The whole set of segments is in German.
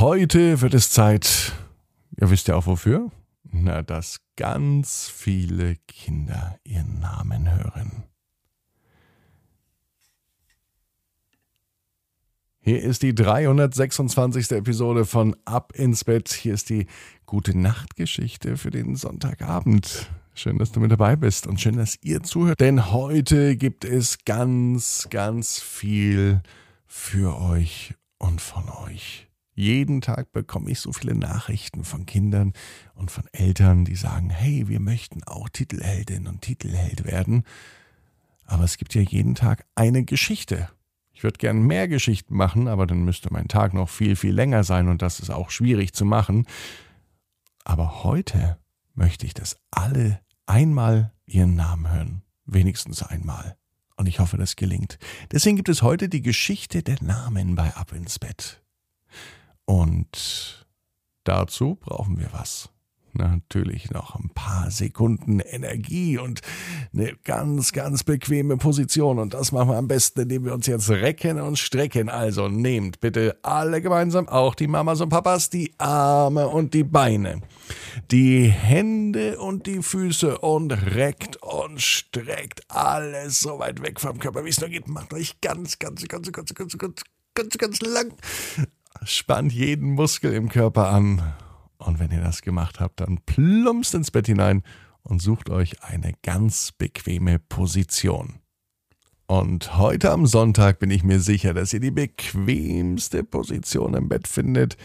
Heute wird es Zeit, ihr wisst ja auch wofür, na, dass ganz viele Kinder ihren Namen hören. Hier ist die 326. Episode von Ab ins Bett. Hier ist die gute Nachtgeschichte für den Sonntagabend. Schön, dass du mit dabei bist und schön, dass ihr zuhört. Denn heute gibt es ganz, ganz viel für euch und von euch. Jeden Tag bekomme ich so viele Nachrichten von Kindern und von Eltern, die sagen, hey, wir möchten auch Titelheldin und Titelheld werden. Aber es gibt ja jeden Tag eine Geschichte. Ich würde gern mehr Geschichten machen, aber dann müsste mein Tag noch viel, viel länger sein und das ist auch schwierig zu machen. Aber heute möchte ich, dass alle einmal ihren Namen hören. Wenigstens einmal. Und ich hoffe, das gelingt. Deswegen gibt es heute die Geschichte der Namen bei Ab ins Bett. Und dazu brauchen wir was. Natürlich noch ein paar Sekunden Energie und eine ganz, ganz bequeme Position. Und das machen wir am besten, indem wir uns jetzt recken und strecken. Also nehmt bitte alle gemeinsam, auch die Mamas und Papas, die Arme und die Beine, die Hände und die Füße und reckt und streckt alles so weit weg vom Körper, wie es nur geht. Macht euch ganz, ganz, ganz, ganz, ganz, ganz, ganz, ganz lang spannt jeden Muskel im Körper an. Und wenn ihr das gemacht habt, dann plumpst ins Bett hinein und sucht euch eine ganz bequeme Position. Und heute am Sonntag bin ich mir sicher, dass ihr die bequemste Position im Bett findet,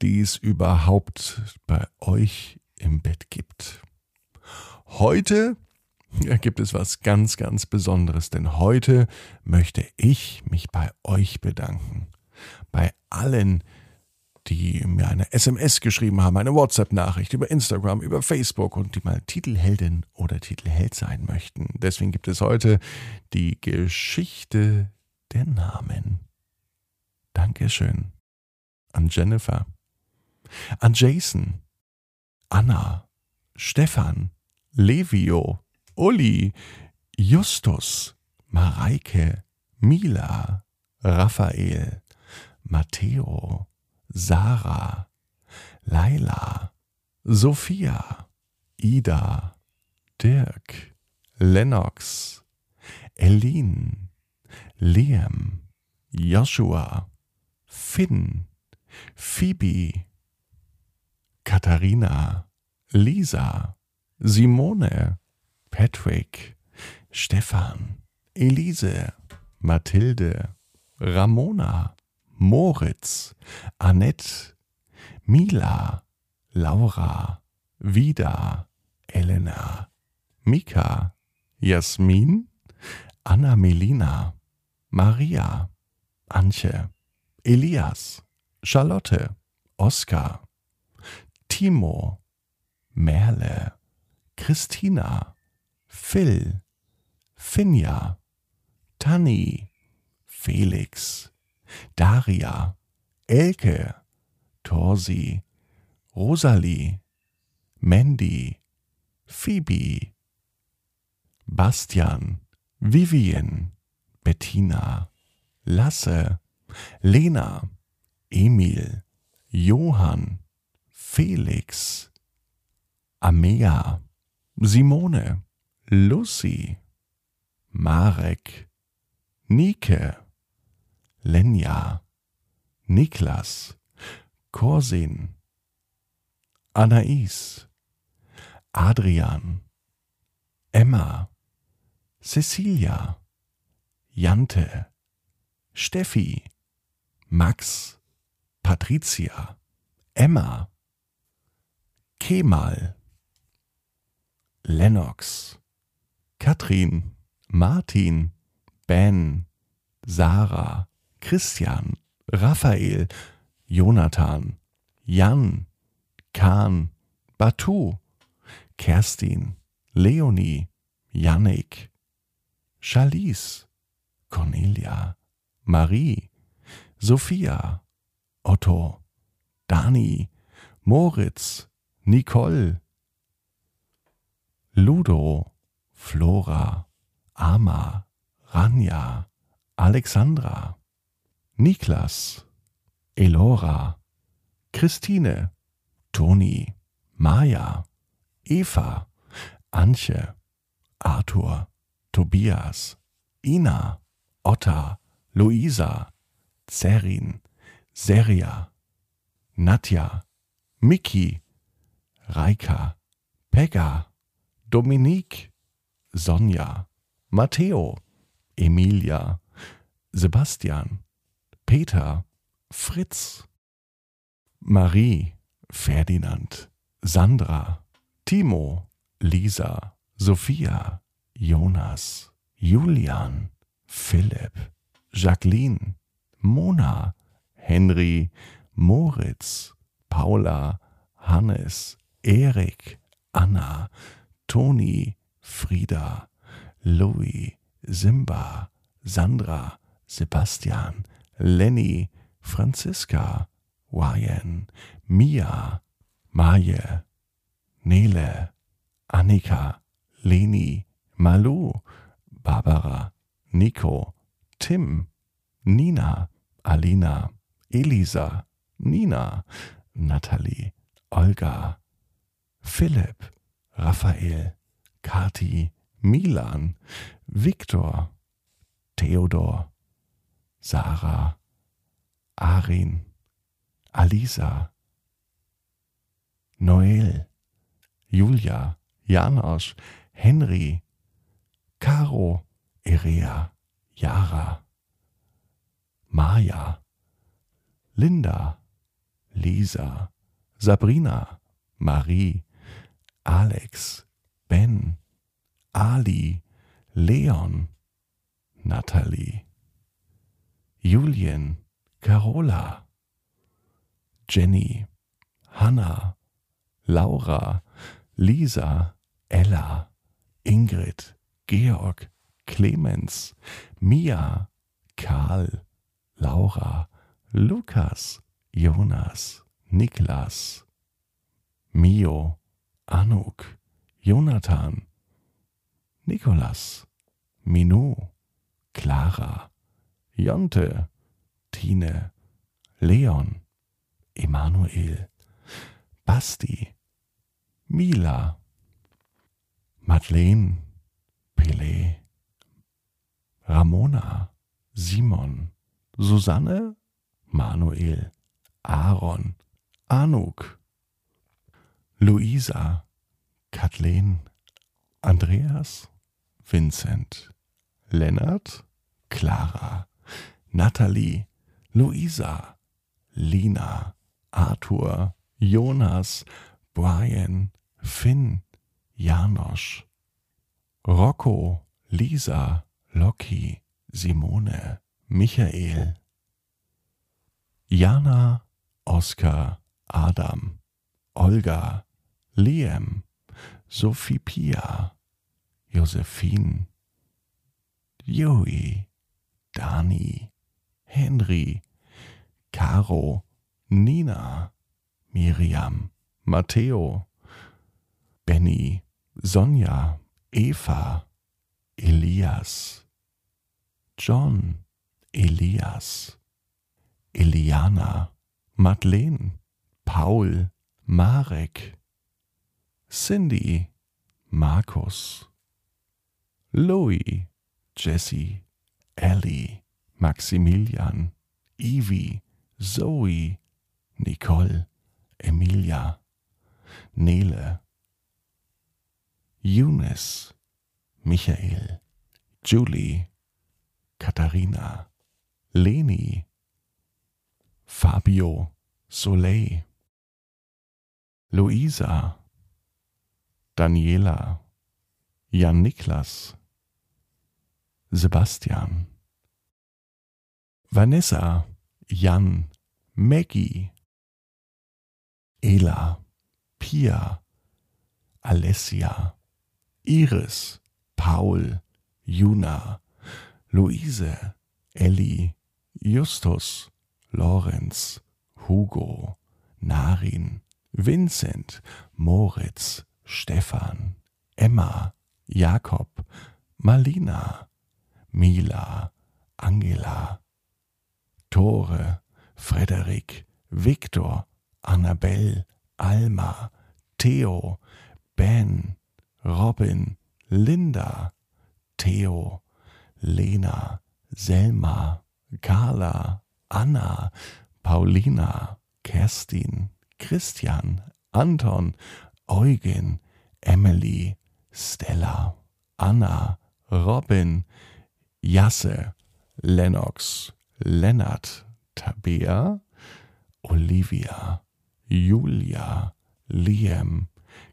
die es überhaupt bei euch im Bett gibt. Heute gibt es was ganz, ganz Besonderes, denn heute möchte ich mich bei euch bedanken bei allen, die mir eine SMS geschrieben haben, eine WhatsApp-Nachricht über Instagram, über Facebook und die mal Titelheldin oder Titelheld sein möchten. Deswegen gibt es heute die Geschichte der Namen. Dankeschön. An Jennifer, an Jason, Anna, Stefan, Levio, Uli, Justus, Mareike, Mila, Raphael, Matteo, Sarah, Laila, Sophia, Ida, Dirk, Lennox, Elin, Liam, Joshua, Finn, Phoebe, Katharina, Lisa, Simone, Patrick, Stefan, Elise, Mathilde, Ramona, Moritz, Annette, Mila, Laura, Vida, Elena, Mika, Jasmin, Anna Melina, Maria, Antje, Elias, Charlotte, Oskar, Timo, Merle, Christina, Phil, Finja, Tanni, Felix, Daria, Elke, Torsi, Rosalie, Mandy, Phoebe, Bastian, Vivian, Bettina, Lasse, Lena, Emil, Johann, Felix, Amea, Simone, Lucy, Marek, Nike, Lenja, Niklas, Korsin, Anais, Adrian, Emma, Cecilia, Jante, Steffi, Max, Patricia, Emma, Kemal, Lennox, Katrin, Martin, Ben, Sarah, Christian, Raphael, Jonathan, Jan, Kahn, Batu, Kerstin, Leonie, Yannick, Charlize, Cornelia, Marie, Sophia, Otto, Dani, Moritz, Nicole, Ludo, Flora, Ama, Ranja, Alexandra, Niklas, Elora, Christine, Toni, Maja, Eva, Antje, Arthur, Tobias, Ina, Otta, Luisa, Zerin, Seria, Nadja, Miki, Reika, Pegga, Dominique, Sonja, Matteo, Emilia, Sebastian, Peter, Fritz, Marie, Ferdinand, Sandra, Timo, Lisa, Sophia, Jonas, Julian, Philipp, Jacqueline, Mona, Henry, Moritz, Paula, Hannes, Erik, Anna, Toni, Frieda, Louis, Simba, Sandra, Sebastian, Lenny, Franziska, Ryan, Mia, Maje, Nele, Annika, Leni, Malu, Barbara, Nico, Tim, Nina, Alina, Elisa, Nina, Natalie, Olga, Philipp, Raphael, Kati, Milan, Viktor, Theodor, Sarah, Arin, Alisa, Noel, Julia, Janosch, Henry, Caro, Erea, Yara, Maja, Linda, Lisa, Sabrina, Marie, Alex, Ben, Ali, Leon, Natalie, Julien, Carola, Jenny, Hannah, Laura, Lisa, Ella, Ingrid, Georg, Clemens, Mia, Karl, Laura, Lukas, Jonas, Niklas, Mio, Anuk, Jonathan, Nikolas, Minu, Clara, Jonte, Tine, Leon, Emanuel, Basti, Mila, Madeleine, Pele, Ramona, Simon, Susanne, Manuel, Aaron, Anuk, Luisa, Kathleen, Andreas, Vincent, Lennart, Clara, Natalie, Luisa, Lina, Arthur, Jonas, Brian, Finn, Janosch, Rocco, Lisa, Loki, Simone, Michael, Jana, Oskar, Adam, Olga, Liam, Sophie Pia, Josephine, Joey, Dani, Henry, Caro, Nina, Miriam, Matteo, Benny, Sonja, Eva, Elias, John, Elias, Eliana, Madeleine, Paul, Marek, Cindy, Markus, Louis, Jesse, Ellie, Maximilian, Evie, Zoe, Nicole, Emilia, Nele, Eunice, Michael, Julie, Katharina, Leni, Fabio, Soleil, Luisa, Daniela, Jan Niklas, Sebastian, Vanessa, Jan, Maggie, Ela, Pia, Alessia, Iris, Paul, Juna, Luise, Elli, Justus, Lorenz, Hugo, Narin, Vincent, Moritz, Stefan, Emma, Jakob, Malina, Mila, Angela, Tore, Frederik, Viktor, Annabelle, Alma, Theo, Ben, Robin, Linda, Theo, Lena, Selma, Carla, Anna, Paulina, Kerstin, Christian, Anton, Eugen, Emily, Stella, Anna, Robin, Jasse, Lennox, Lennart, Tabea, Olivia, Julia, Liam,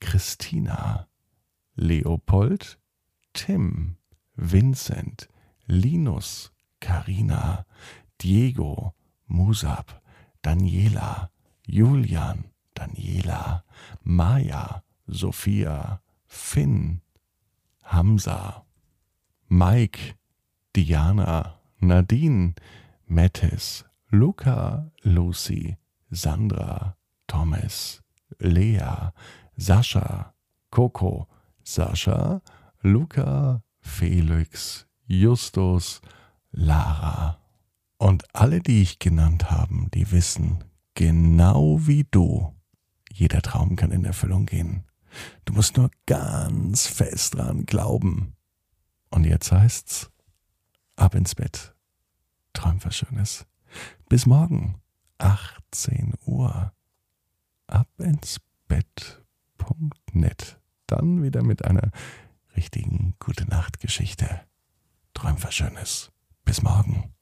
Christina, Leopold, Tim, Vincent, Linus, Karina, Diego, Musab, Daniela, Julian, Daniela, Maya, Sophia, Finn, Hamza, Mike, Diana, Nadine, Mettes, Luca, Lucy, Sandra, Thomas, Lea, Sascha, Coco, Sascha, Luca, Felix, Justus, Lara. Und alle, die ich genannt habe, die wissen, genau wie du, jeder Traum kann in Erfüllung gehen. Du musst nur ganz fest dran glauben. Und jetzt heißt's, ab ins Bett. Träum was Schönes. Bis morgen, 18 Uhr. Ab ins Bett.net. Dann wieder mit einer richtigen Gute Nacht Geschichte. Träum was Schönes. Bis morgen.